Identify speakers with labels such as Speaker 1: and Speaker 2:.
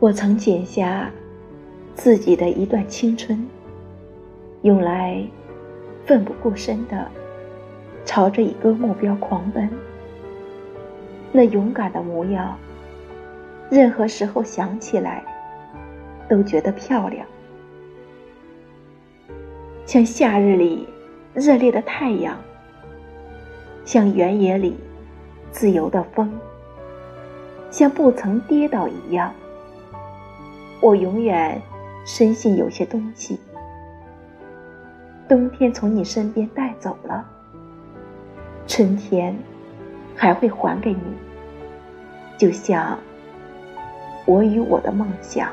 Speaker 1: 我曾剪下自己的一段青春，用来奋不顾身的朝着一个目标狂奔。那勇敢的模样，任何时候想起来都觉得漂亮，像夏日里热烈的太阳，像原野里自由的风，像不曾跌倒一样。我永远深信有些东西，冬天从你身边带走了，春天还会还给你。就像我与我的梦想。